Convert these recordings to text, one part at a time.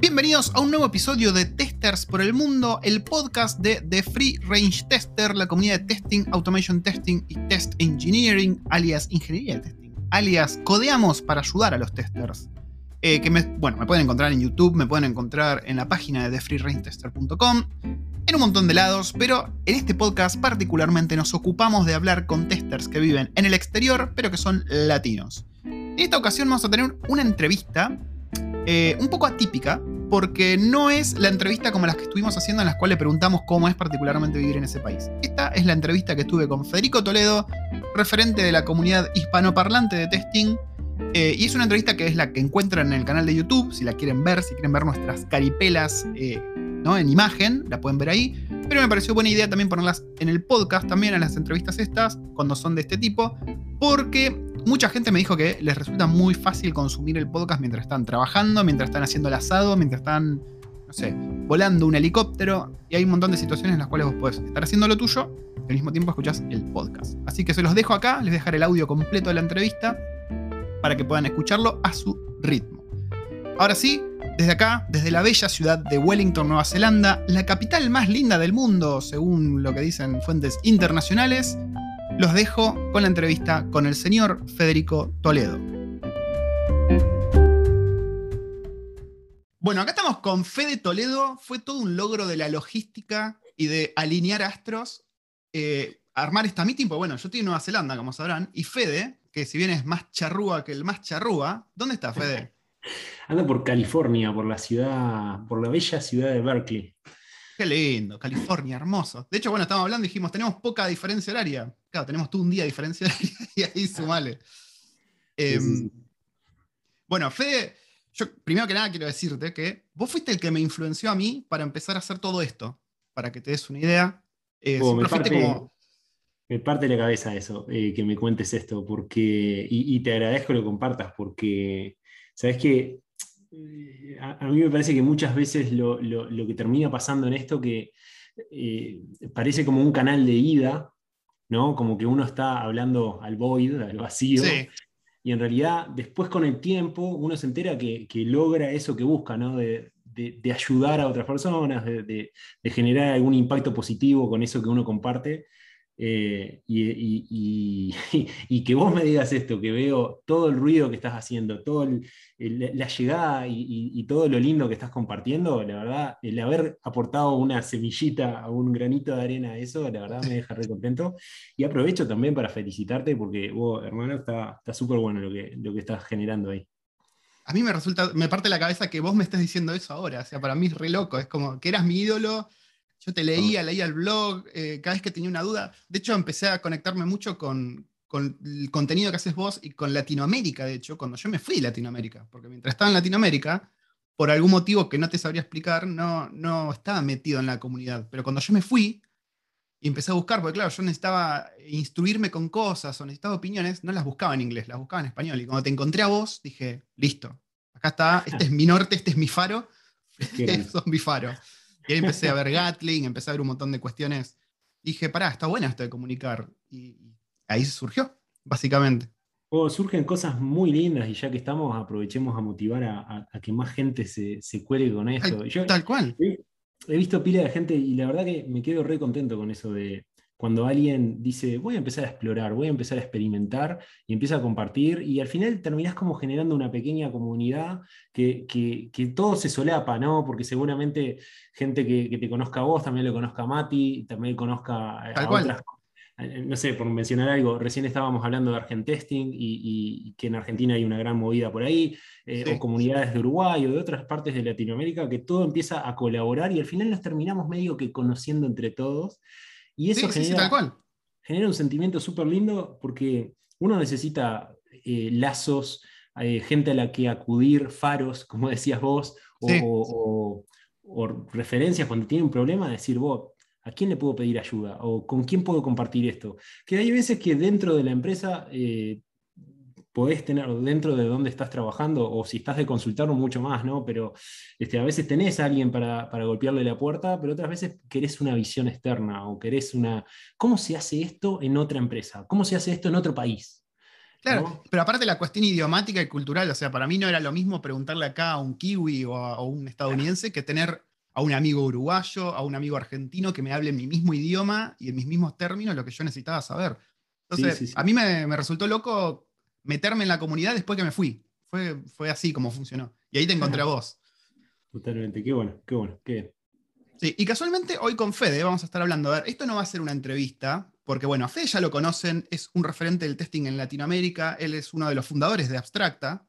Bienvenidos a un nuevo episodio de Testers por el Mundo, el podcast de The Free Range Tester, la comunidad de testing, automation testing y test engineering, alias ingeniería de testing, alias codeamos para ayudar a los testers. Eh, que me, bueno, me pueden encontrar en YouTube, me pueden encontrar en la página de thefreerangetester.com, en un montón de lados, pero en este podcast particularmente nos ocupamos de hablar con testers que viven en el exterior, pero que son latinos. En esta ocasión vamos a tener una entrevista eh, un poco atípica, porque no es la entrevista como las que estuvimos haciendo en las cuales preguntamos cómo es particularmente vivir en ese país. Esta es la entrevista que tuve con Federico Toledo, referente de la comunidad hispanoparlante de testing, eh, y es una entrevista que es la que encuentran en el canal de YouTube, si la quieren ver, si quieren ver nuestras caripelas eh, ¿no? en imagen, la pueden ver ahí. Pero me pareció buena idea también ponerlas en el podcast, también en las entrevistas estas, cuando son de este tipo, porque mucha gente me dijo que les resulta muy fácil consumir el podcast mientras están trabajando, mientras están haciendo el asado, mientras están, no sé, volando un helicóptero. Y hay un montón de situaciones en las cuales vos podés estar haciendo lo tuyo y al mismo tiempo escuchás el podcast. Así que se los dejo acá, les dejaré el audio completo de la entrevista para que puedan escucharlo a su ritmo. Ahora sí, desde acá, desde la bella ciudad de Wellington, Nueva Zelanda, la capital más linda del mundo, según lo que dicen fuentes internacionales, los dejo con la entrevista con el señor Federico Toledo. Bueno, acá estamos con Fede Toledo. Fue todo un logro de la logística y de alinear astros, eh, armar esta meeting, pues bueno, yo estoy en Nueva Zelanda, como sabrán, y Fede, que si bien es más charrúa que el más charrúa, ¿dónde está Fede? Anda por California, por la ciudad, por la bella ciudad de Berkeley. Qué lindo, California, hermoso. De hecho, bueno, estamos hablando y dijimos, tenemos poca diferencia horaria. Claro, tenemos tú un día de diferencia horaria y ahí sumale. Em, bueno, Fede, yo primero que nada quiero decirte que vos fuiste el que me influenció a mí para empezar a hacer todo esto. Para que te des una idea. Eh, oh, me, parte, como... me, parte, la cabeza eso, eh, que me cuentes esto, porque. y, te agradezco que lo compartas, porque. Sabes que eh, a, mí me parece que muchas veces lo, que termina pasando en esto que eh, parece como un canal de ida, ¿no? Como que uno está hablando al void, al vacío. Y en realidad, después con el tiempo, uno se entera que, logra eso que busca, ¿no? De, ayudar a otras personas, de, generar algún impacto positivo con eso que uno comparte. Eh, y, que vos me digas esto, que veo todo el ruido que estás haciendo, toda la llegada y, todo lo lindo que estás compartiendo, la verdad, el haber aportado una semillita, un granito de arena a eso, la verdad me deja re contento. Y aprovecho también para felicitarte porque vos, hermano, está súper bueno lo lo que estás generando ahí. A mí me resulta, me parte la cabeza que vos me estés diciendo eso ahora, o sea, para mí es re loco, es como que eras mi ídolo, yo te leía, leía el blog, eh, cada vez que tenía una duda. De hecho, empecé a conectarme mucho con, el contenido que haces vos y con Latinoamérica, de hecho, cuando yo me fui a Latinoamérica. Porque mientras estaba en Latinoamérica, por algún motivo que no te sabría explicar, no, no estaba metido en la comunidad. Pero cuando yo me fui y empecé a buscar, porque claro, yo necesitaba instruirme con cosas o necesitaba opiniones, no las buscaba en inglés, las buscaba en español. Y cuando te encontré a vos, dije, listo, acá está, este es mi norte, este es mi faro, este es mi faro. Y ahí empecé a ver Gatling, empecé a ver un montón de cuestiones. dije, pará, está bueno esto de comunicar. Y ahí surgió, básicamente. Oh, surgen cosas muy lindas y ya que estamos, aprovechemos a motivar a, que más gente se, se cuele con esto. tal cual. He, he, visto pila de gente y la verdad que me quedo re contento con eso de, cuando alguien dice, voy a empezar a explorar, voy a empezar a experimentar y empieza a compartir, y al final terminás como generando una pequeña comunidad que, todo se solapa, ¿no? Porque seguramente gente que, te conozca a vos también lo conozca a Mati, también conozca a otras eh, no sé, por mencionar algo, recién estábamos hablando de Argentesting y, y que en Argentina hay una gran movida por ahí, eh, o comunidades de Uruguay o de otras partes de Latinoamérica, que todo empieza a colaborar y al final nos terminamos medio que conociendo entre todos. Y eso genera, genera, un sentimiento súper lindo porque uno necesita eh, lazos, eh, gente a la que acudir, faros, como decías vos, o, referencias cuando tiene un problema, decir, vos, ¿a quién le puedo pedir ayuda? ¿O con quién puedo compartir esto? Que hay veces que dentro de la empresa eh, podés tener dentro de dónde estás trabajando, o si estás de consultarlo mucho más, ¿no? Pero este, a veces tenés a alguien para, golpearle la puerta, pero otras veces querés una visión externa o querés una... ¿Cómo se hace esto en otra empresa? ¿Cómo se hace esto en otro país? Claro, pero aparte la cuestión idiomática y cultural, o sea, para mí no era lo mismo preguntarle acá a un kiwi o a, un estadounidense que tener a un amigo uruguayo, a un amigo argentino que me hable en mi mismo idioma y en mis mismos términos lo que yo necesitaba saber. Entonces, a mí me, resultó loco meterme en la comunidad después que me fui. Fue, fue así como funcionó. Y ahí te encontré a vos. Totalmente, qué bueno, qué bueno, qué bien. Sí, y casualmente hoy con Fede vamos a estar hablando. A ver, esto no va a ser una entrevista, porque bueno, a Fede ya lo conocen, es un referente del testing en Latinoamérica, él es uno de los fundadores de Abstracta.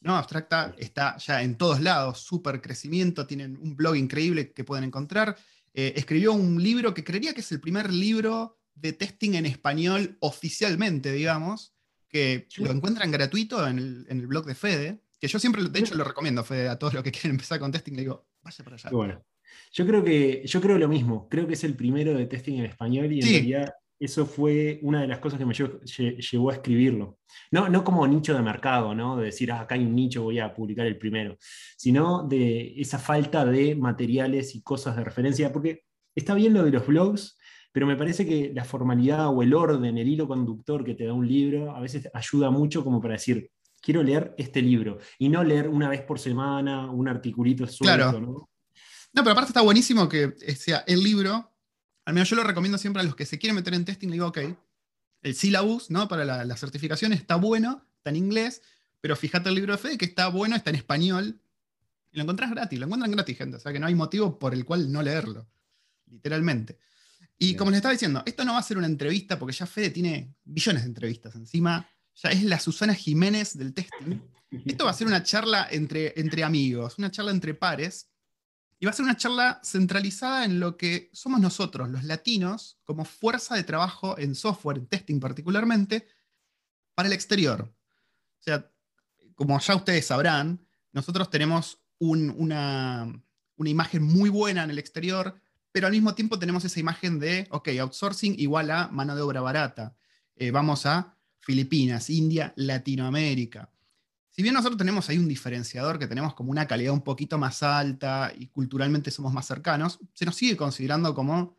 ¿no? Abstracta está ya en todos lados, súper crecimiento, tienen un blog increíble que pueden encontrar. Eh, escribió un libro que creería que es el primer libro de testing en español oficialmente, digamos, que lo encuentran gratuito en el, en el blog de Fede, que yo siempre, de hecho, lo recomiendo, Fede, a todos los que quieren empezar con testing, le digo, vaya para allá. Bueno. Yo creo que, yo creo lo mismo, creo que es el primero de testing en español y en realidad eso fue una de las cosas que me llevó, a escribirlo. No, no como nicho de mercado, ¿no? de decir, ah, acá hay un nicho, voy a publicar el primero, sino de esa falta de materiales y cosas de referencia, porque está bien lo de los blogs, pero me parece que la formalidad o el orden, el hilo conductor que te da un libro, a veces ayuda mucho como para decir, quiero leer este libro, y no leer una vez por semana un articulito suelto, ¿no? No, pero aparte está buenísimo que sea el libro. Al menos yo lo recomiendo siempre a los que se quieren meter en testing. Le digo, ok, el syllabus ¿no? para la, certificación está bueno, está en inglés, pero fíjate el libro de Fede que está bueno, está en español. Y lo encontrás gratis, lo encuentran gratis, gente. O sea que no hay motivo por el cual no leerlo. Literalmente. Y como les estaba diciendo, esto no va a ser una entrevista porque ya Fede tiene billones de entrevistas encima. Ya es la Susana Jiménez del testing. Esto va a ser una charla entre, entre amigos, una charla entre pares y va a ser una charla centralizada en lo que somos nosotros, los latinos, como fuerza de trabajo en software, en testing particularmente, para el exterior. O sea, como ya ustedes sabrán, nosotros tenemos una, imagen muy buena en el exterior, pero al mismo tiempo tenemos esa imagen de, ok, outsourcing igual a mano de obra barata. Eh, vamos a Filipinas, India, Latinoamérica si bien nosotros tenemos ahí un diferenciador que tenemos como una calidad un poquito más alta y culturalmente somos más cercanos, se nos sigue considerando como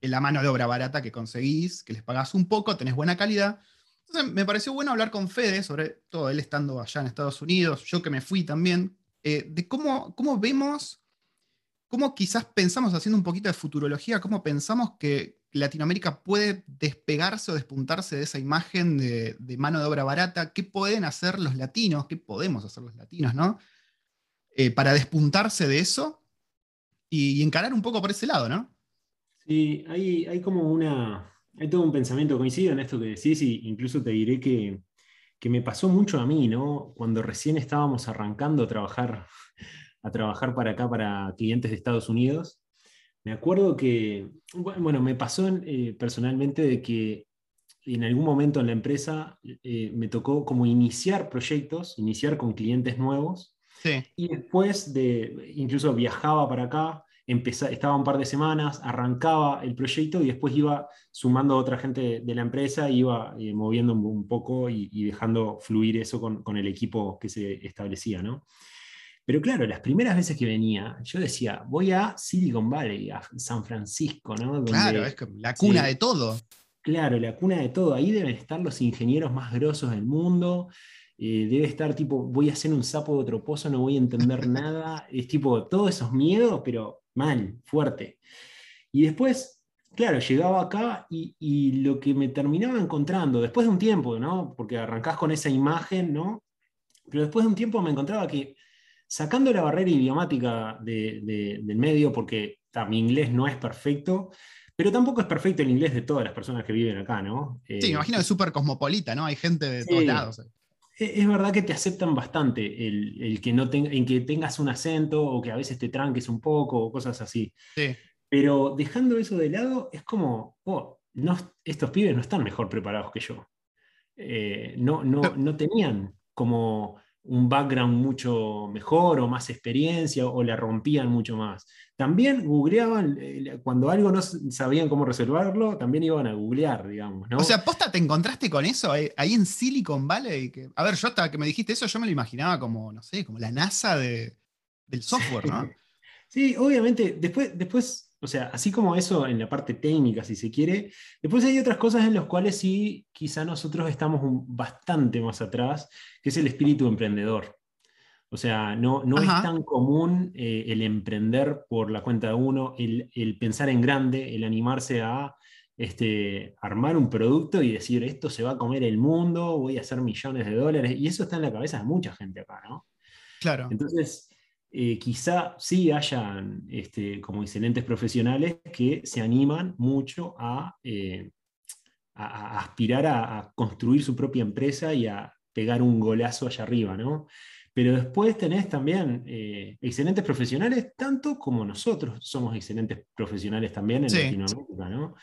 la mano de obra barata que conseguís, que les pagás un poco, tenés buena calidad. Entonces me pareció bueno hablar con Fede, sobre todo él estando allá en Estados Unidos, yo que me fui también, eh, de cómo, cómo vemos, cómo quizás pensamos haciendo un poquito de futurología, cómo pensamos que, Latinoamérica puede despegarse o despuntarse de esa imagen de, mano de obra barata? ¿Qué pueden hacer los latinos? ¿Qué podemos hacer los latinos, no? Eh, para despuntarse de eso y, encarar un poco por ese lado, ¿no? Sí, hay, hay como una. Hay todo un pensamiento coincido en esto que decís, y incluso te diré que, que me pasó mucho a mí, ¿no? Cuando recién estábamos arrancando a trabajar, a trabajar para acá, para clientes de Estados Unidos, me acuerdo que, bueno, me pasó eh, personalmente de que en algún momento en la empresa eh, me tocó como iniciar proyectos, iniciar con clientes nuevos. Y después de, incluso viajaba para acá, estaba un par de semanas, arrancaba el proyecto y después iba sumando a otra gente de la empresa, iba eh, moviendo un, poco y, dejando fluir eso con, con, el equipo que se establecía, ¿no? Pero claro, las primeras veces que venía, yo decía, voy a Silicon Valley, a San Francisco, ¿no? claro, es la cuna de todo. Claro, la cuna de todo. Ahí deben estar los ingenieros más grosos del mundo. Eh, debe estar tipo, voy a hacer un sapo de otro pozo, no voy a entender nada. Es tipo, todos esos miedos, pero mal, fuerte. Y después, claro, llegaba acá y, y, lo que me terminaba encontrando, después de un tiempo, ¿no? Porque arrancás con esa imagen, ¿no? Pero después de un tiempo me encontraba que sacando la barrera idiomática del medio, porque mi inglés no es perfecto, pero tampoco es perfecto el inglés de todas las personas que viven acá, ¿no? sí, me imagino que es súper cosmopolita, ¿no? Hay gente de todos lados. Es verdad que te aceptan bastante el, que no en que tengas un acento o que a veces te tranques un poco o cosas así. Pero dejando eso de lado, es como, oh, no, estos pibes no están mejor preparados que yo. Eh, no, no, no tenían como un background mucho mejor o más experiencia o la rompían mucho más. También googleaban, eh, cuando algo no sabían cómo resolverlo, también iban a googlear, digamos. ¿no? O sea, posta, ¿te encontraste con eso ahí, en Silicon Valley? Que, a ver, yo hasta que me dijiste eso, yo me lo imaginaba como, no sé, como la NASA del software, ¿no? Sí, obviamente, después, después o sea, así como eso en la parte técnica, si se quiere, después hay otras cosas en las cuales sí, quizá nosotros estamos bastante más atrás, que es el espíritu emprendedor. O sea, no, no es tan común eh, el emprender por la cuenta de uno, el, pensar en grande, el animarse a este, armar un producto y decir, esto se va a comer el mundo, voy a hacer millones de dólares. Y eso está en la cabeza de mucha gente acá, ¿no? Claro. Entonces, eh, quizá sí hayan este, como excelentes profesionales que se animan mucho a, eh, aspirar a, a, construir su propia empresa y a pegar un golazo allá arriba, ¿no? Pero después tenés también eh, excelentes profesionales, tanto como nosotros somos excelentes profesionales también en Latinoamérica, ¿no?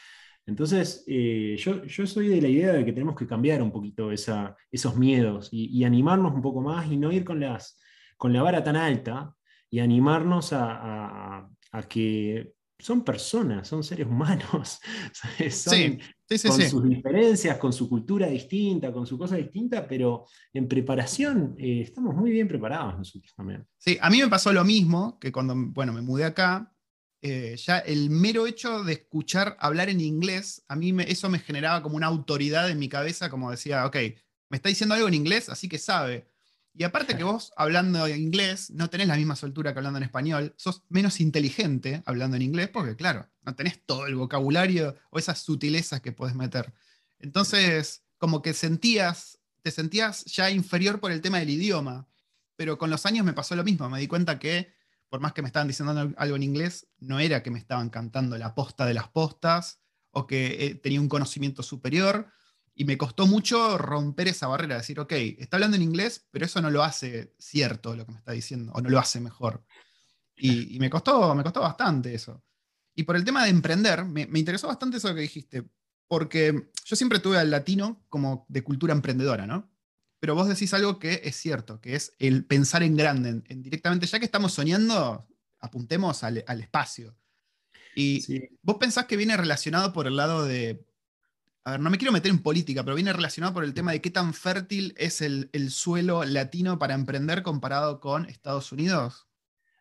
Entonces, eh, yo, yo, soy de la idea de que tenemos que cambiar un poquito esa, esos miedos y, animarnos un poco más y no ir con, las, con la vara tan alta y animarnos a, a que son personas, son seres humanos. son, con sus diferencias, con su cultura distinta, con su cosa distinta, pero en preparación eh, estamos muy bien preparados nosotros también. Sí, a mí me pasó lo mismo que cuando bueno, me mudé acá. Eh, ya el mero hecho de escuchar hablar en inglés, a mí eso me generaba como una autoridad en mi cabeza, como decía, ok, me está diciendo algo en inglés, así que sabe. Y aparte que vos, hablando inglés, no tenés la misma soltura que hablando en español, sos menos inteligente hablando en inglés, porque claro, no tenés todo el vocabulario o esas sutilezas que podés meter. Entonces, como que sentías, te sentías ya inferior por el tema del idioma. Pero con los años me pasó lo mismo, me di cuenta que por más que me estaban diciendo algo en inglés, no era que me estaban cantando la posta de las postas o que eh, tenía un conocimiento superior, y me costó mucho romper esa barrera, decir, ok, está hablando en inglés, pero eso no lo hace cierto lo que me está diciendo, o no lo hace mejor. Y, me, costó, me costó bastante eso. Y por el tema de emprender, me, interesó bastante eso que dijiste, porque yo siempre tuve al latino como de cultura emprendedora, ¿no? Pero vos decís algo que es cierto, que es el pensar en grande, en, directamente, ya que estamos soñando, apuntemos al, espacio. Y vos pensás que viene relacionado por el lado de a ver, no me quiero meter en política, pero viene relacionado por el tema de qué tan fértil es el, suelo latino para emprender comparado con Estados Unidos.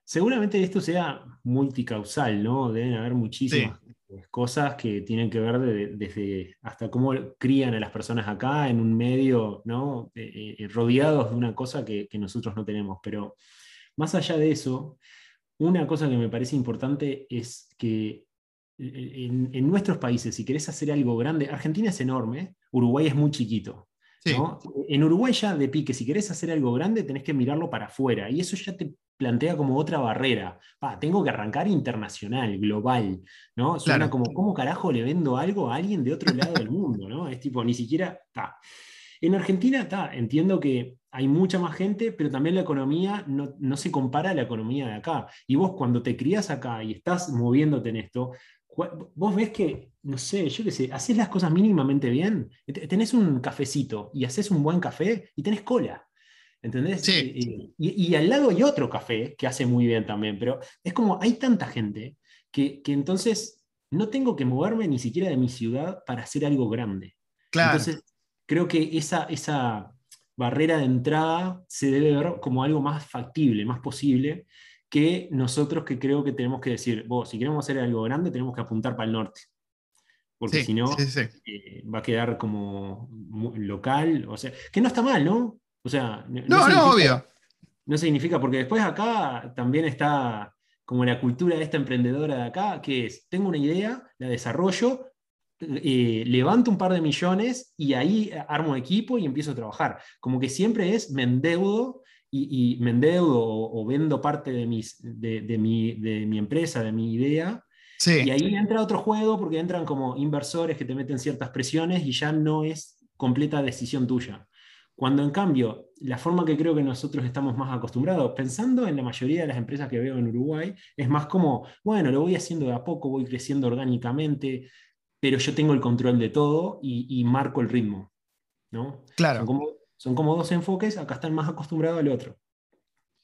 Seguramente esto sea multicausal, ¿no? Deben haber muchísimas cosas que tienen que ver desde hasta cómo crían a las personas acá en un medio, ¿no? Eh, eh, rodeados de una cosa que, que nosotros no tenemos. Pero más allá de eso, una cosa que me parece importante es que en, nuestros países, si querés hacer algo grande, Argentina es enorme, Uruguay es muy chiquito. En Uruguay ya de pique, si querés hacer algo grande, tenés que mirarlo para afuera. Y eso ya te plantea como otra barrera. tengo que arrancar internacional, global. ¿no? Suena como, ¿cómo carajo le vendo algo a alguien de otro lado del mundo? ¿no? Es tipo, ni siquiera. En Argentina, entiendo que hay mucha más gente, pero también la economía no, no, se compara a la economía de acá. Y vos cuando te crías acá y estás moviéndote en esto, vos ves que, no sé, yo qué sé, haces las cosas mínimamente bien, tenés un cafecito y haces un buen café y tenés cola. ¿Entendés? Sí. Y, al lado hay otro café que hace muy bien también, pero es como hay tanta gente que, entonces no tengo que moverme ni siquiera de mi ciudad para hacer algo grande. Claro. Entonces, creo que esa, esa barrera de entrada se debe ver como algo más factible, más posible, que nosotros que creo que tenemos que decir, vos, si queremos hacer algo grande, tenemos que apuntar para el norte. Porque si no, eh, va a quedar como local, o sea, que no está mal, ¿no? O sea, no, no, obvio. No significa, porque después acá también está como la cultura de esta emprendedora de acá, que es, tengo una idea, la desarrollo, eh, levanto un par de millones y ahí armo equipo y empiezo a trabajar. Como que siempre es, me endeudo y, me endeudo o, vendo parte de, mis, de, de, mi, de, mi, empresa, de mi idea. Y ahí entra otro juego porque entran como inversores que te meten ciertas presiones y ya no es completa decisión tuya. Cuando en cambio, la forma que creo que nosotros estamos más acostumbrados, pensando en la mayoría de las empresas que veo en Uruguay, es más como, bueno, lo voy haciendo de a poco, voy creciendo orgánicamente, pero yo tengo el control de todo y, marco el ritmo. ¿no? Claro. Son como dos enfoques, acá están más acostumbrados al otro.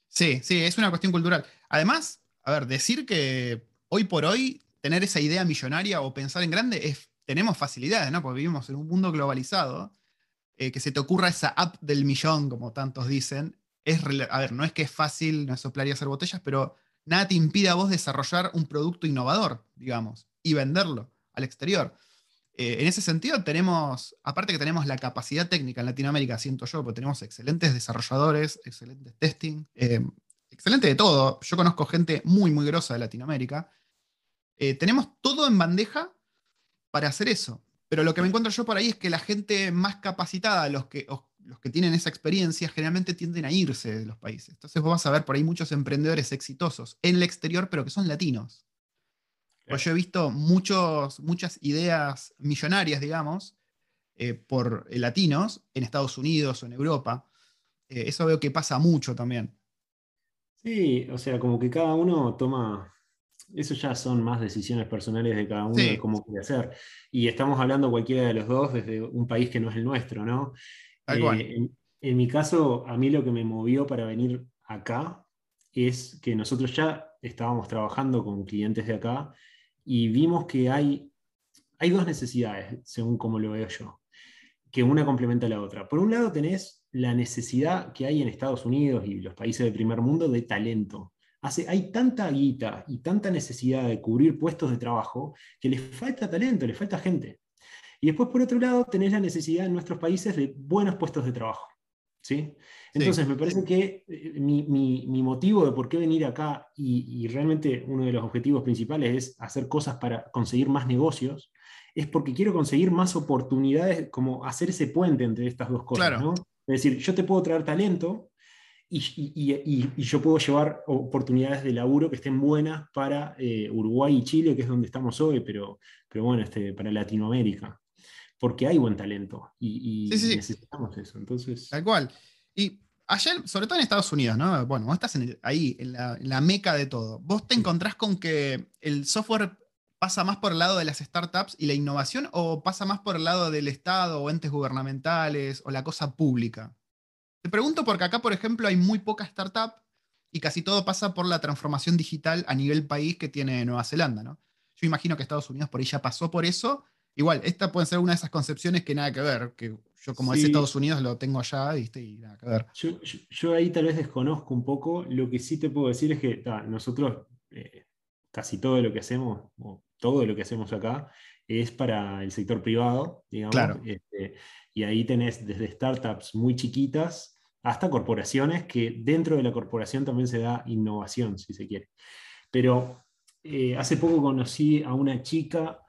Sí, sí, es una cuestión cultural. Además, a ver, decir que hoy por hoy tener esa idea millonaria o pensar en grande es, tenemos facilidades, ¿no? Porque vivimos en un mundo globalizado. Eh, que se te ocurra esa app del millón, como tantos dicen, es, a ver, no es que es fácil, no es soplar y hacer botellas, pero nada te impide a vos desarrollar un producto innovador, digamos, y venderlo al exterior. Eh, en ese sentido, tenemos, aparte que tenemos la capacidad técnica en Latinoamérica, siento yo, porque tenemos excelentes desarrolladores, excelentes testing, eh, excelente de todo. Yo conozco gente muy, muy grosa de Latinoamérica. Eh, tenemos todo en bandeja para hacer eso. Pero lo que me encuentro yo por ahí es que la gente más capacitada, los que, los que tienen esa experiencia, generalmente tienden a irse de los países. Entonces vos vas a ver por ahí muchos emprendedores exitosos en el exterior, pero que son latinos. Pues yo he visto muchos, muchas ideas millonarias, digamos, eh, por eh, latinos en Estados Unidos o en Europa. Eh, eso veo que pasa mucho también. Sí, o sea, como que cada uno toma, eso ya son más decisiones personales de cada uno de cómo quiere hacer. Y estamos hablando cualquiera de los dos desde un país que no es el nuestro, ¿no? en, en, mi caso, a mí lo que me movió para venir acá es que nosotros ya estábamos trabajando con clientes de acá y vimos que hay, hay dos necesidades, según como lo veo yo, que una complementa a la otra. Por un lado tenés la necesidad que hay en Estados Unidos y los países del primer mundo de talento. Hace, hay tanta guita y tanta necesidad de cubrir puestos de trabajo que les falta talento, les falta gente. Y después, por otro lado, tenés la necesidad en nuestros países de buenos puestos de trabajo. ¿sí? Entonces, me parece que eh, mi, motivo de por qué venir acá y, realmente uno de los objetivos principales es hacer cosas para conseguir más negocios, es porque quiero conseguir más oportunidades, como hacer ese puente entre estas dos cosas. ¿no? Es decir, yo te puedo traer talento y, yo puedo llevar oportunidades de laburo que estén buenas para eh, Uruguay y Chile, que es donde estamos hoy, pero, pero bueno, este, para Latinoamérica porque hay buen talento y, necesitamos eso. Entonces... Tal cual. Y ayer, sobre todo en Estados Unidos, ¿no? Bueno, vos estás ahí, en la, meca de todo. Vos te encontrás con que el software pasa más por el lado de las startups y la innovación o pasa más por el lado del Estado o entes gubernamentales o la cosa pública. Te pregunto porque acá, por ejemplo, hay muy poca startup y casi todo pasa por la transformación digital a nivel país que tiene Nueva Zelanda, ¿no? Yo imagino que Estados Unidos por ahí ya pasó por eso Igual, esta puede ser una de esas concepciones que nada que ver, que yo como es Estados Unidos lo tengo allá y nada que ver. Yo, ahí tal vez desconozco un poco, lo que sí te puedo decir es que nosotros eh, casi todo lo que hacemos, o todo lo que hacemos acá, es para el sector privado, digamos. Claro. Este, y ahí tenés desde startups muy chiquitas hasta corporaciones, que dentro de la corporación también se da innovación, si se quiere. Pero eh, hace poco conocí a una chica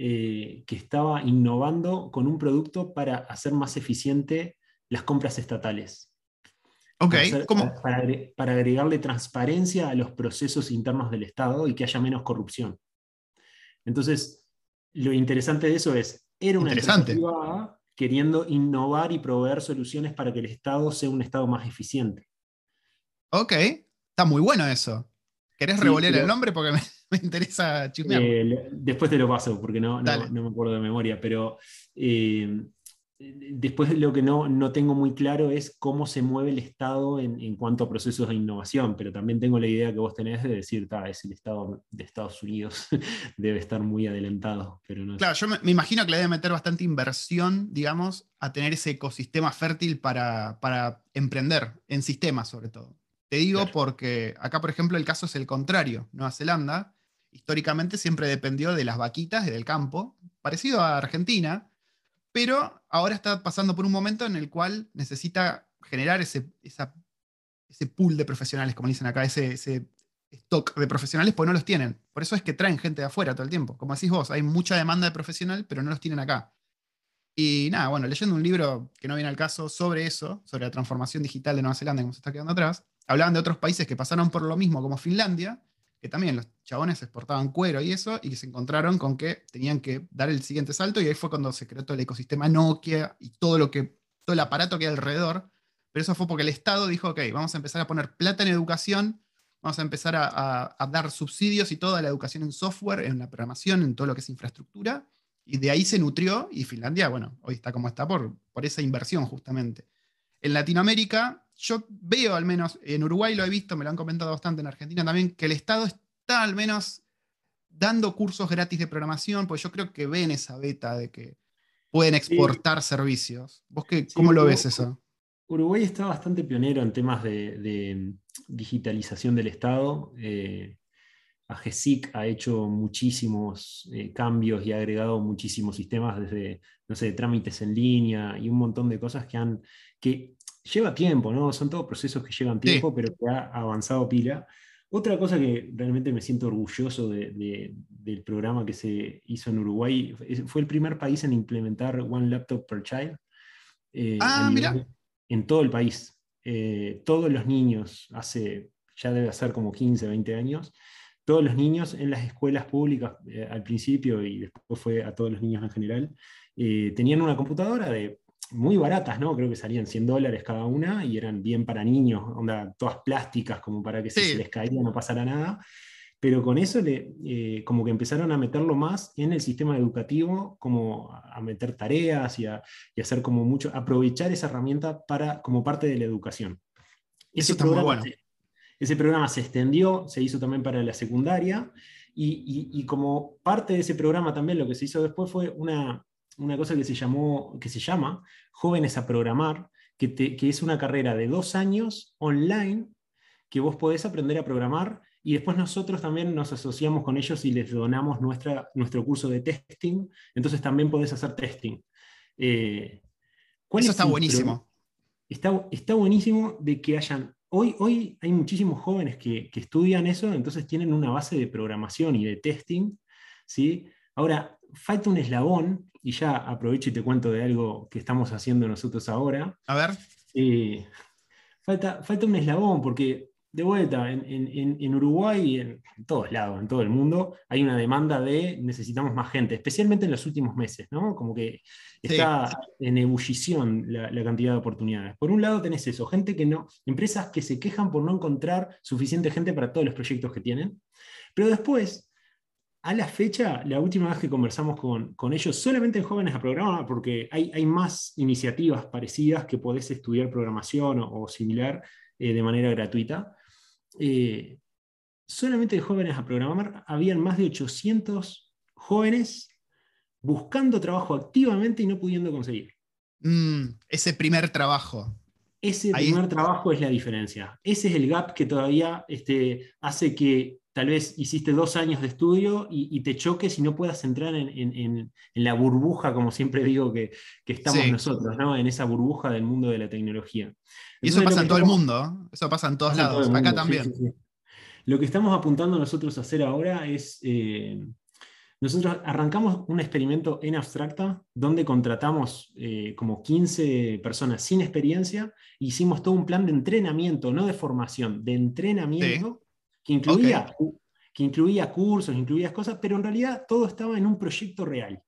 eh, que estaba innovando con un producto para hacer más eficiente las compras estatales. Ok, ¿cómo? Para, para, agregarle transparencia a los procesos internos del Estado y que haya menos corrupción. Entonces, lo interesante de eso es, era una empresa privada queriendo innovar y proveer soluciones para que el Estado sea un Estado más eficiente. Ok, está muy bueno eso. ¿Querés revolver el nombre? Porque me, me interesa chismear. Eh, después te lo paso, porque no, no, me acuerdo de memoria, pero eh, después lo que no, no tengo muy claro es cómo se mueve el Estado en, cuanto a procesos de innovación, pero también tengo la idea que vos tenés de decir, es el Estado de Estados Unidos, debe estar muy adelantado. Pero no claro, yo me, imagino que le debe meter bastante inversión, digamos, a tener ese ecosistema fértil para, para emprender, en sistemas sobre todo. Te digo porque acá, por ejemplo, el caso es el contrario. Nueva Zelanda históricamente siempre dependió de las vaquitas y del campo, parecido a Argentina, pero ahora está pasando por un momento en el cual necesita generar ese, ese pool de profesionales, como dicen acá, ese, stock de profesionales, pues no los tienen. Por eso es que traen gente de afuera todo el tiempo. Como decís vos, hay mucha demanda de profesional, pero no los tienen acá. Y nada, bueno, leyendo un libro que no viene al caso sobre eso, sobre la transformación digital de Nueva Zelanda, como se está quedando atrás, hablaban de otros países que pasaron por lo mismo, como Finlandia, que también los chabones exportaban cuero y eso, y se encontraron con que tenían que dar el siguiente salto, y ahí fue cuando se creó todo el ecosistema Nokia y todo lo que, todo el aparato que hay alrededor. Pero eso fue porque el Estado dijo, ok, vamos a empezar a poner plata en educación, vamos a empezar a, dar subsidios y toda la educación en software, en la programación, en todo lo que es infraestructura, y de ahí se nutrió, y Finlandia, bueno, hoy está como está por, por esa inversión justamente. En Latinoamérica, yo veo al menos, en Uruguay lo he visto, me lo han comentado bastante, en Argentina también, que el Estado está al menos dando cursos gratis de programación, pues yo creo que ven esa beta de que pueden exportar servicios. ¿Vos qué, cómo lo ves eso? Uruguay está bastante pionero en temas de, digitalización del Estado. Eh, AGESIC ha hecho muchísimos eh, cambios y ha agregado muchísimos sistemas desde, no sé, trámites en línea y un montón de cosas que han, que lleva tiempo, ¿no? Son todos procesos que llevan tiempo, pero que ha avanzado pila. Otra cosa que realmente me siento orgulloso del programa que se hizo en Uruguay, fue el primer país en implementar One Laptop per Child. Eh, ah, mira. En todo el país. Eh, todos los niños, hace, ya debe ser como 15, 20 años, todos los niños en las escuelas públicas eh, al principio y después fue a todos los niños en general, tenían una computadora de muy baratas, ¿no? Creo que salían 100 dólares cada una y eran bien para niños, onda, todas plásticas, como para que si se les caía no pasara nada. Pero con eso le, eh, como que empezaron a meterlo más en el sistema educativo, como a meter tareas y a, y hacer como mucho, aprovechar esa herramienta para, como parte de la educación. Ese programa, ese programa se extendió, se hizo también para la secundaria, y, y, como parte de ese programa también lo que se hizo después fue una, una cosa que se, llamó, que se llama Jóvenes a Programar, que, que, es una carrera de dos años online que vos podés aprender a programar y después nosotros también nos asociamos con ellos y les donamos nuestra, nuestro curso de testing, entonces también podés hacer testing. Eh, Eso está buenísimo. Está, está buenísimo de que hayan Hoy, hoy, hay muchísimos jóvenes que, que, estudian eso, entonces tienen una base de programación y de testing. ¿sí? Ahora, falta un eslabón, y ya aprovecho y te cuento de algo que estamos haciendo nosotros ahora. A ver. Eh, falta, falta un eslabón, porque de vuelta, en, Uruguay y en, todos lados, en todo el mundo, hay una demanda de necesitamos más gente, especialmente en los últimos meses, ¿no? Como que está en ebullición la, la, cantidad de oportunidades. Por un lado tenés eso, gente que no, empresas que se quejan por no encontrar suficiente gente para todos los proyectos que tienen, pero después a la fecha, la última vez que conversamos con, ellos, solamente en jóvenes a programar, porque hay, hay, más iniciativas parecidas que podés estudiar programación o, similar eh, de manera gratuita. Eh, solamente de jóvenes a programar, habían más de 800 jóvenes buscando trabajo activamente y no pudiendo conseguir. Mm, ese primer trabajo. Ese primer trabajo es la diferencia. Ese es el gap que todavía este, hace que tal vez hiciste dos años de estudio y, te choques y no puedas entrar en, la burbuja, como siempre digo que, estamos nosotros, ¿no? en esa burbuja del mundo de la tecnología. y eso pasa en todo el mundo, eso pasa en todos lados, acá también. Lo que estamos apuntando nosotros a hacer ahora es, eh, nosotros arrancamos un experimento en abstracta donde contratamos eh, como 15 personas sin experiencia, hicimos todo un plan de entrenamiento, no de formación, de entrenamiento que incluía, que incluía cursos, incluía cosas, pero en realidad todo estaba en un proyecto real.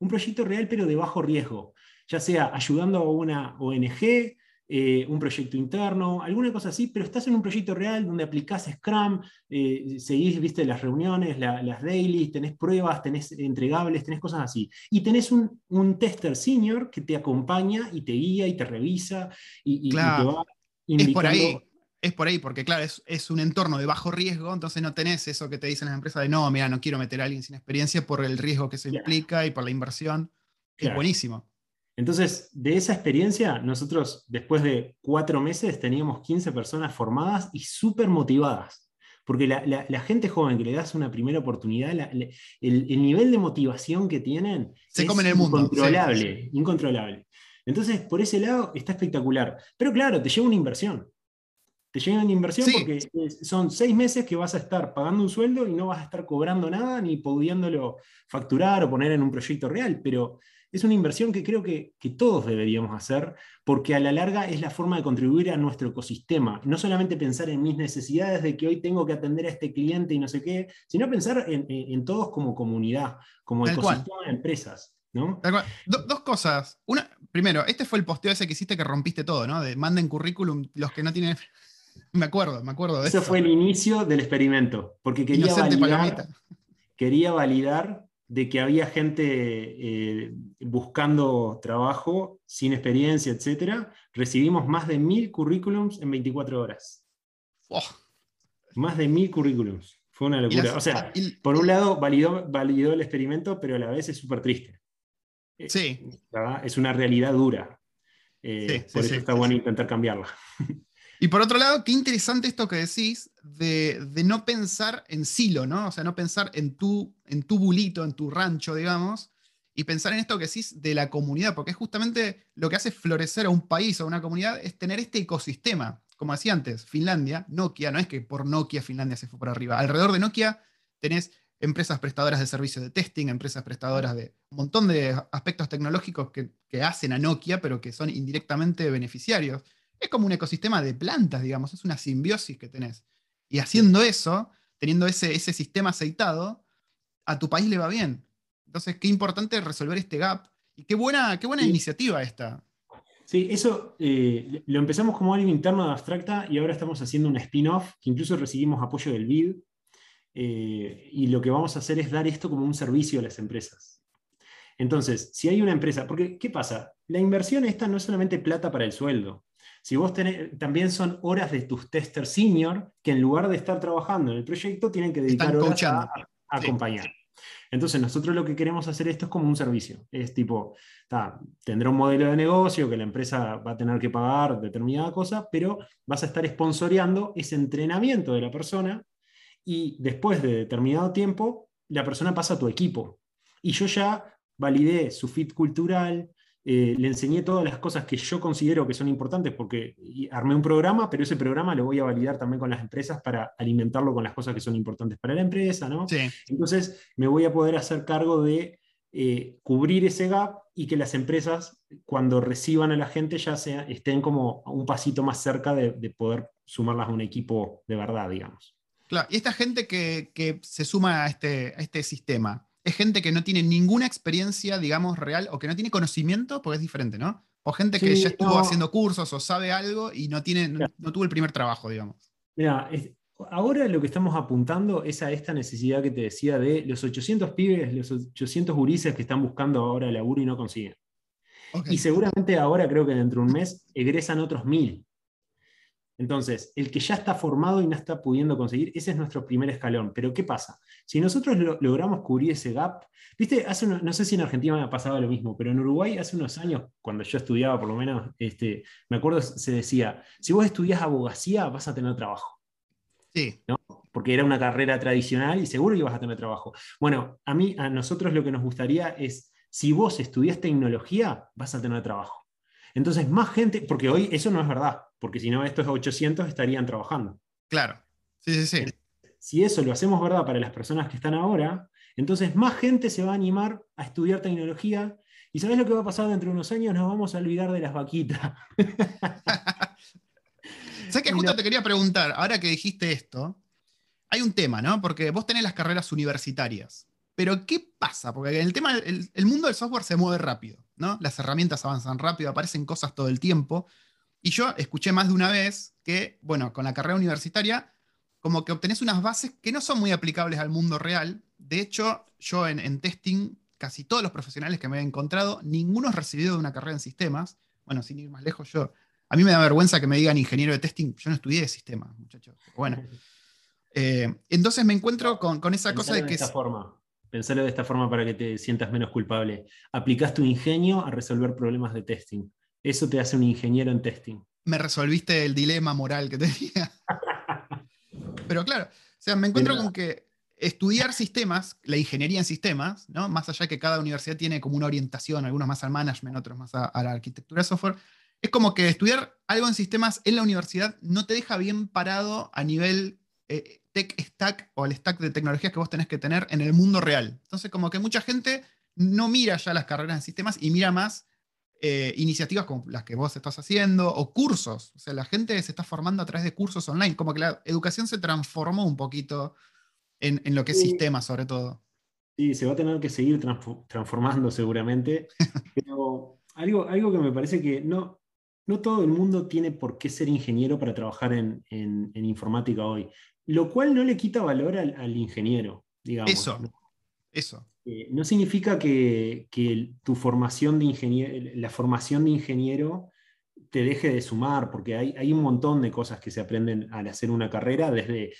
Un proyecto real, pero de bajo riesgo, ya sea ayudando a una ONG, eh, un proyecto interno, alguna cosa así, pero estás en un proyecto real donde aplicás Scrum, eh, seguís, viste, las reuniones, las dailies, tenés pruebas, tenés entregables, tenés cosas así. Y tenés un, un tester senior que te acompaña y te guía y te revisa y, te va indicando. Es por ahí es por ahí, porque claro, es, un entorno de bajo riesgo, entonces no tenés eso que te dicen las empresas de no, mira, no quiero meter a alguien sin experiencia por el riesgo que se implica y por la inversión. Es buenísimo. Entonces, de esa experiencia, nosotros después de cuatro meses teníamos 15 personas formadas y súper motivadas. Porque la, gente joven que le das una primera oportunidad, el, nivel de motivación que tienen se es come en el mundo. Incontrolable, incontrolable. Entonces, por ese lado está espectacular. Pero claro, te lleva una inversión te llegan inversión porque son seis meses que vas a estar pagando un sueldo y no vas a estar cobrando nada ni pudiéndolo facturar o poner en un proyecto real, pero es una inversión que creo que, todos deberíamos hacer porque a la larga es la forma de contribuir a nuestro ecosistema. No solamente pensar en mis necesidades de que hoy tengo que atender a este cliente y no sé qué, sino pensar en, todos como comunidad, como ecosistema de empresas. ¿no? dos cosas. Una, primero, este fue el posteo ese que hiciste que rompiste todo, ¿no? De manden currículum los que no tienen me acuerdo, me acuerdo de eso. Eso fue el inicio del experimento, porque quería validar, quería validar de que había gente eh, buscando trabajo sin experiencia, etc. Recibimos más de mil currículums en 24 horas. Más de mil currículums. Fue una locura. o sea, por un lado validó, validó el experimento, pero a la vez es súper triste. Sí. Es una realidad dura. Eh, por eso está bueno intentar cambiarla. Y por otro lado, qué interesante esto que decís de, no pensar en silo, ¿no? O sea, no pensar en tu, en tu bulito, en tu rancho, digamos, y pensar en esto que decís de la comunidad, porque es justamente lo que hace florecer a un país o a una comunidad, es tener este ecosistema. Como decía antes, Finlandia, Nokia, no es que por Nokia Finlandia se fue por arriba. Alrededor de Nokia tenés empresas prestadoras de servicios de testing, empresas prestadoras de un montón de aspectos tecnológicos que, que hacen a Nokia, pero que son indirectamente beneficiarios es como un ecosistema de plantas, digamos, es una simbiosis que tenés. Y haciendo eso, teniendo ese, ese sistema aceitado, a tu país le va bien. Entonces, qué importante resolver este gap. Y qué buena, qué buena iniciativa esta. Sí, eso eh, lo empezamos como algo interno de Abstracta y ahora estamos haciendo un spin-off, que incluso recibimos apoyo del BID. Eh, y lo que vamos a hacer es dar esto como un servicio a las empresas. Entonces, si hay una empresa, porque ¿qué pasa? La inversión esta no es solamente plata para el sueldo. Si vos tenés, también son horas de tus testers senior que en lugar de estar trabajando en el proyecto tienen que dedicar horas a, acompañar. Entonces nosotros lo que queremos hacer esto es como un servicio. Es tipo, tendrá un modelo de negocio que la empresa va a tener que pagar determinada cosa, pero vas a estar sponsoreando ese entrenamiento de la persona y después de determinado tiempo la persona pasa a tu equipo. Y yo ya validé su fit cultural, eh, le enseñé todas las cosas que yo considero que son importantes porque armé un programa, pero ese programa lo voy a validar también con las empresas para alimentarlo con las cosas que son importantes para la empresa, ¿no? Entonces me voy a poder hacer cargo de eh, cubrir ese gap y que las empresas, cuando reciban a la gente, ya sea, estén como un pasito más cerca de, poder sumarlas a un equipo de verdad, digamos. Claro, y esta gente que, que se suma a este, a este sistema, es gente que no tiene ninguna experiencia, digamos, real, o que no tiene conocimiento, porque es diferente, ¿no? O gente que ya estuvo haciendo cursos o sabe algo y no, tiene, no, tuvo el primer trabajo, digamos. Mira, ahora lo que estamos apuntando es a esta necesidad que te decía de los 800 pibes, los 800 gurises que están buscando ahora laburo y no consiguen. Y seguramente ahora, creo que dentro de un mes, egresan otros mil. Entonces, el que ya está formado y no está pudiendo conseguir, ese es nuestro primer escalón. Pero ¿qué pasa? Si nosotros logramos cubrir ese gap, viste, hace no sé si en Argentina me ha pasado lo mismo, pero en Uruguay hace unos años, cuando yo estudiaba por lo menos, este, me acuerdo se decía, si vos estudias abogacía vas a tener trabajo. Sí. Porque era una carrera tradicional y seguro que vas a tener trabajo. Bueno, a mí, a nosotros lo que nos gustaría es, si vos estudias tecnología, vas a tener trabajo. Entonces, más gente, porque hoy eso no es verdad porque si no, estos 800 estarían trabajando. Claro, sí, sí, sí. Si eso lo hacemos verdad para las personas que están ahora, entonces más gente se va a animar a estudiar tecnología. ¿Y sabes lo que va a pasar dentro de unos años? Nos vamos a olvidar de las vaquitas. ¿Sabes que justo te quería preguntar, ahora que dijiste esto, hay un tema, ¿no? Porque vos tenés las carreras universitarias. Pero ¿qué pasa? Porque el tema, el, el, mundo del software se mueve rápido, ¿no? Las herramientas avanzan rápido, aparecen cosas todo el tiempo. Y yo escuché más de una vez que, bueno, con la carrera universitaria, como que obtenés unas bases que no son muy aplicables al mundo real. De hecho, yo en, testing, casi todos los profesionales que me he encontrado, ninguno es recibido de una carrera en sistemas. Bueno, sin ir más lejos, yo. A mí me da vergüenza que me digan ingeniero de testing. Yo no estudié de sistemas, muchachos. Bueno. Eh, entonces me encuentro con, esa cosa de que. De esta forma. Pensalo de esta forma para que te sientas menos culpable. Aplicás tu ingenio a resolver problemas de testing. Eso te hace un ingeniero en testing. Me resolviste el dilema moral que tenía. Pero claro, o sea, me encuentro con que estudiar sistemas, la ingeniería en sistemas, ¿no? más allá que cada universidad tiene como una orientación, algunos más al management, otros más a, la arquitectura de software, es como que estudiar algo en sistemas en la universidad no te deja bien parado a nivel eh, tech stack o el stack de tecnologías que vos tenés que tener en el mundo real. Entonces, como que mucha gente no mira ya las carreras en sistemas y mira más eh, iniciativas como las que vos estás haciendo o cursos. O sea, la gente se está formando a través de cursos online, como que la educación se transformó un poquito en, lo que es sistema, sobre todo. Sí, se va a tener que seguir transformando seguramente, pero algo, algo que me parece que no, no todo el mundo tiene por qué ser ingeniero para trabajar en, informática hoy, lo cual no le quita valor al, ingeniero, digamos. Eso, eso. Eh, no significa que, tu formación de ingeniero, la formación de ingeniero te deje de sumar, porque hay, un montón de cosas que se aprenden al hacer una carrera, desde...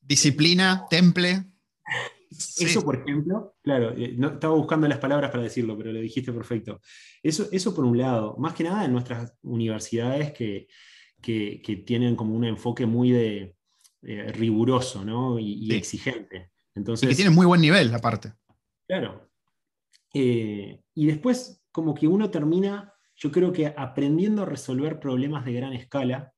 Disciplina, temple. Eso, por ejemplo, claro, eh, no, estaba buscando las palabras para decirlo, pero lo dijiste perfecto. Eso, eso por un lado, más que nada en nuestras universidades que, tienen como un enfoque muy de, eh, riguroso ¿no? y, exigente. Entonces, y que tienen muy buen nivel, aparte. Claro. Eh, y después, como que uno termina, yo creo que aprendiendo a resolver problemas de gran escala,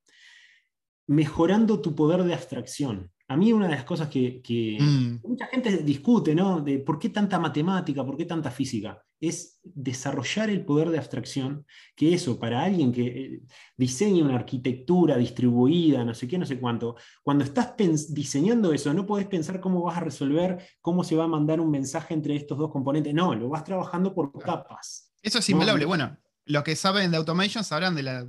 mejorando tu poder de abstracción. A mí una de las cosas que, mm. mucha gente discute, ¿no? De por qué tanta matemática, por qué tanta física, es desarrollar el poder de abstracción, que eso, para alguien que eh, diseña una arquitectura distribuida, no sé qué, no sé cuánto, cuando estás diseñando eso, no podés pensar cómo vas a resolver, cómo se va a mandar un mensaje entre estos dos componentes, no, lo vas trabajando por capas. Eso es inviolable. Bueno, los que saben de automation sabrán de la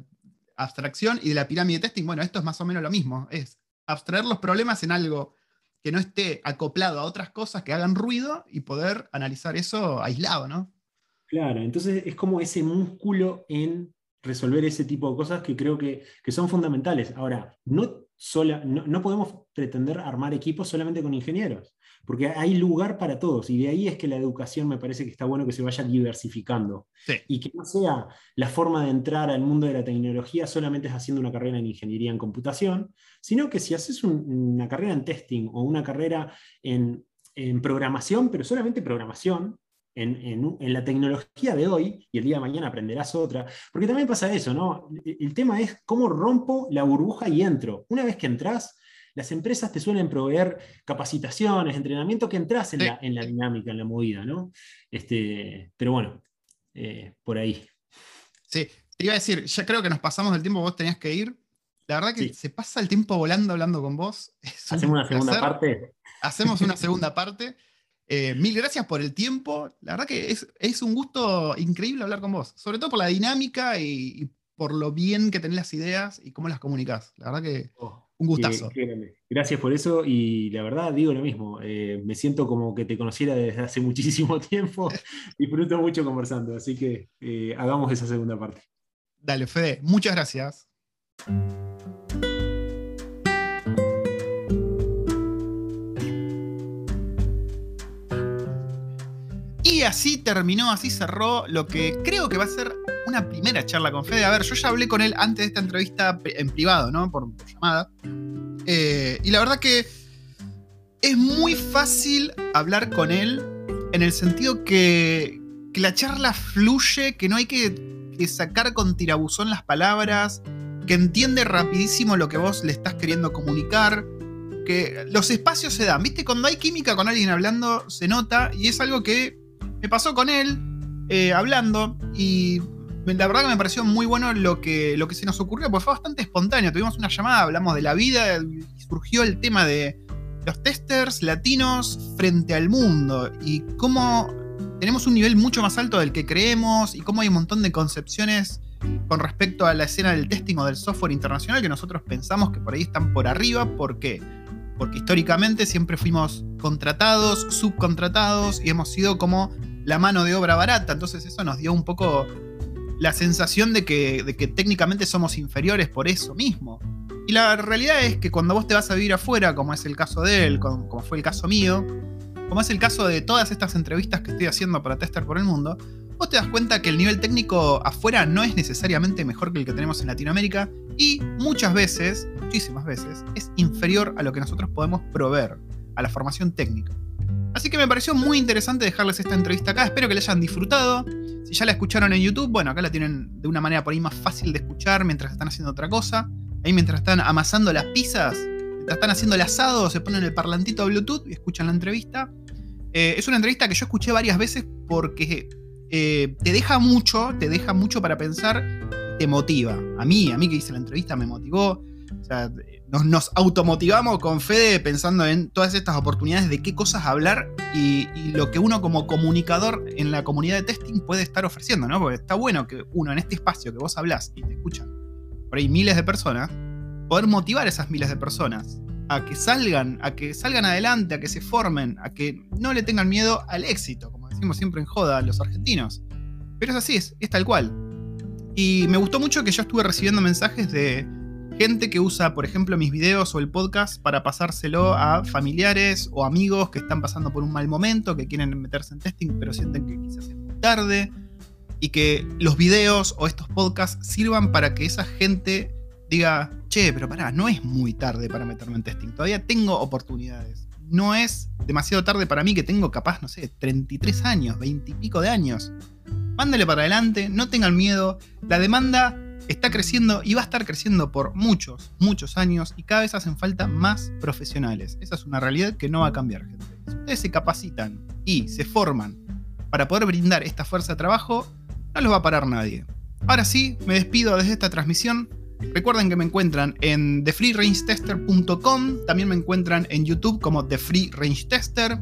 abstracción y de la pirámide testing. Bueno, esto es más o menos lo mismo. Es abstraer los problemas en algo que no esté acoplado a otras cosas que hagan ruido y poder analizar eso aislado, ¿no? Claro, entonces es como ese músculo en resolver ese tipo de cosas que creo que, son fundamentales. Ahora, no, sola, no, podemos pretender armar equipos solamente con ingenieros, porque hay lugar para todos, y de ahí es que la educación me parece que está bueno que se vaya diversificando, y que no sea la forma de entrar al mundo de la tecnología solamente es haciendo una carrera en ingeniería en computación, sino que si haces una carrera en testing o una carrera en, en programación, pero solamente programación, en, la tecnología de hoy, y el día de mañana aprenderás otra, porque también pasa eso, ¿no? El tema es cómo rompo la burbuja y entro. Una vez que entras, las empresas te suelen proveer capacitaciones, entrenamiento que entras en, la, en la, dinámica, en la movida, ¿no? Este, pero bueno, eh, por ahí. Sí, te iba a decir, ya creo que nos pasamos del tiempo, vos tenías que ir. La verdad que se pasa el tiempo volando hablando con vos. Hacemos una segunda parte. Hacemos una segunda parte. Eh, mil gracias por el tiempo. La verdad que es, un gusto increíble hablar con vos, sobre todo por la dinámica y, por lo bien que tenés las ideas y cómo las comunicas. La verdad que oh, un gustazo. gracias por eso y la verdad digo lo mismo. Eh, me siento como que te conociera desde hace muchísimo tiempo. Disfruto mucho conversando, así que eh, hagamos esa segunda parte. Dale, Fede, muchas gracias. Así terminó, así cerró lo que creo que va a ser una primera charla con Fede. A ver, yo ya hablé con él antes de esta entrevista en privado, ¿no? Por, llamada. Eh, y la verdad que es muy fácil hablar con él en el sentido que, la charla fluye, que no hay que, que sacar con tirabuzón las palabras, que entiende rapidísimo lo que vos le estás queriendo comunicar, que los espacios se dan, ¿viste? Cuando hay química con alguien hablando, se nota y es algo que me pasó con él eh, hablando y la verdad que me pareció muy bueno lo que, lo que se nos ocurrió, porque fue bastante espontáneo. Tuvimos una llamada, hablamos de la vida y surgió el tema de los testers latinos frente al mundo y cómo tenemos un nivel mucho más alto del que creemos y cómo hay un montón de concepciones con respecto a la escena del testing o del software internacional que nosotros pensamos que por ahí están por arriba. ¿Por qué? Porque históricamente siempre fuimos contratados, subcontratados y hemos sido como la mano de obra barata. Entonces eso nos dio un poco la sensación de que, de que técnicamente somos inferiores por eso mismo. Y la realidad es que cuando vos te vas a vivir afuera, como es el caso de él, como, fue el caso mío, como es el caso de todas estas entrevistas que estoy haciendo para Tester por el Mundo, vos te das cuenta que el nivel técnico afuera no es necesariamente mejor que el que tenemos en Latinoamérica y muchas veces, muchísimas veces, es inferior a lo que nosotros podemos proveer, a la formación técnica. Así que me pareció muy interesante dejarles esta entrevista acá. Espero que la hayan disfrutado. Si ya la escucharon en YouTube, bueno, acá la tienen de una manera por ahí más fácil de escuchar mientras están haciendo otra cosa. Ahí mientras están amasando las pizzas, mientras están haciendo el asado, se ponen el parlantito de Bluetooth y escuchan la entrevista. Eh, es una entrevista que yo escuché varias veces porque eh, te deja mucho, te deja mucho para pensar y te motiva. A mí, a mí que hice la entrevista me motivó. O sea, nos, automotivamos con Fede pensando en todas estas oportunidades de qué cosas hablar y, lo que uno como comunicador en la comunidad de testing puede estar ofreciendo, ¿no? Porque está bueno que uno en este espacio que vos hablas y te escuchan por ahí miles de personas, poder motivar a esas miles de personas a que salgan, a que salgan adelante, a que se formen, a que no le tengan miedo al éxito, como decimos siempre en joda los argentinos. Pero es así, es, es tal cual. Y me gustó mucho que yo estuve recibiendo mensajes de gente que usa, por ejemplo, mis videos o el podcast para pasárselo a familiares o amigos que están pasando por un mal momento, que quieren meterse en testing, pero sienten que quizás es muy tarde. Y que los videos o estos podcasts sirvan para que esa gente diga, che, pero pará, no es muy tarde para meterme en testing, todavía tengo oportunidades. No es demasiado tarde para mí que tengo capaz, no sé, 33 años, 20 y pico de años. Mándale para adelante, no tengan miedo, la demanda está creciendo y va a estar creciendo por muchos, muchos años y cada vez hacen falta más profesionales. Esa es una realidad que no va a cambiar, gente. Si ustedes se capacitan y se forman para poder brindar esta fuerza de trabajo, no los va a parar nadie. Ahora sí, me despido desde esta transmisión. Recuerden que me encuentran en thefreerangetester.com, también me encuentran en YouTube como The Free Range Tester.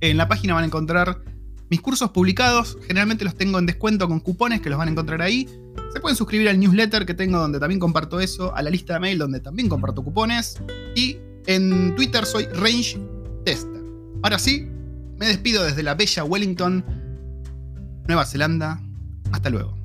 En la página van a encontrar mis cursos publicados, generalmente los tengo en descuento con cupones que los van a encontrar ahí. Se pueden suscribir al newsletter que tengo donde también comparto eso, a la lista de mail donde también comparto cupones. Y en Twitter soy Range Tester. Ahora sí, me despido desde la bella Wellington, Nueva Zelanda. Hasta luego.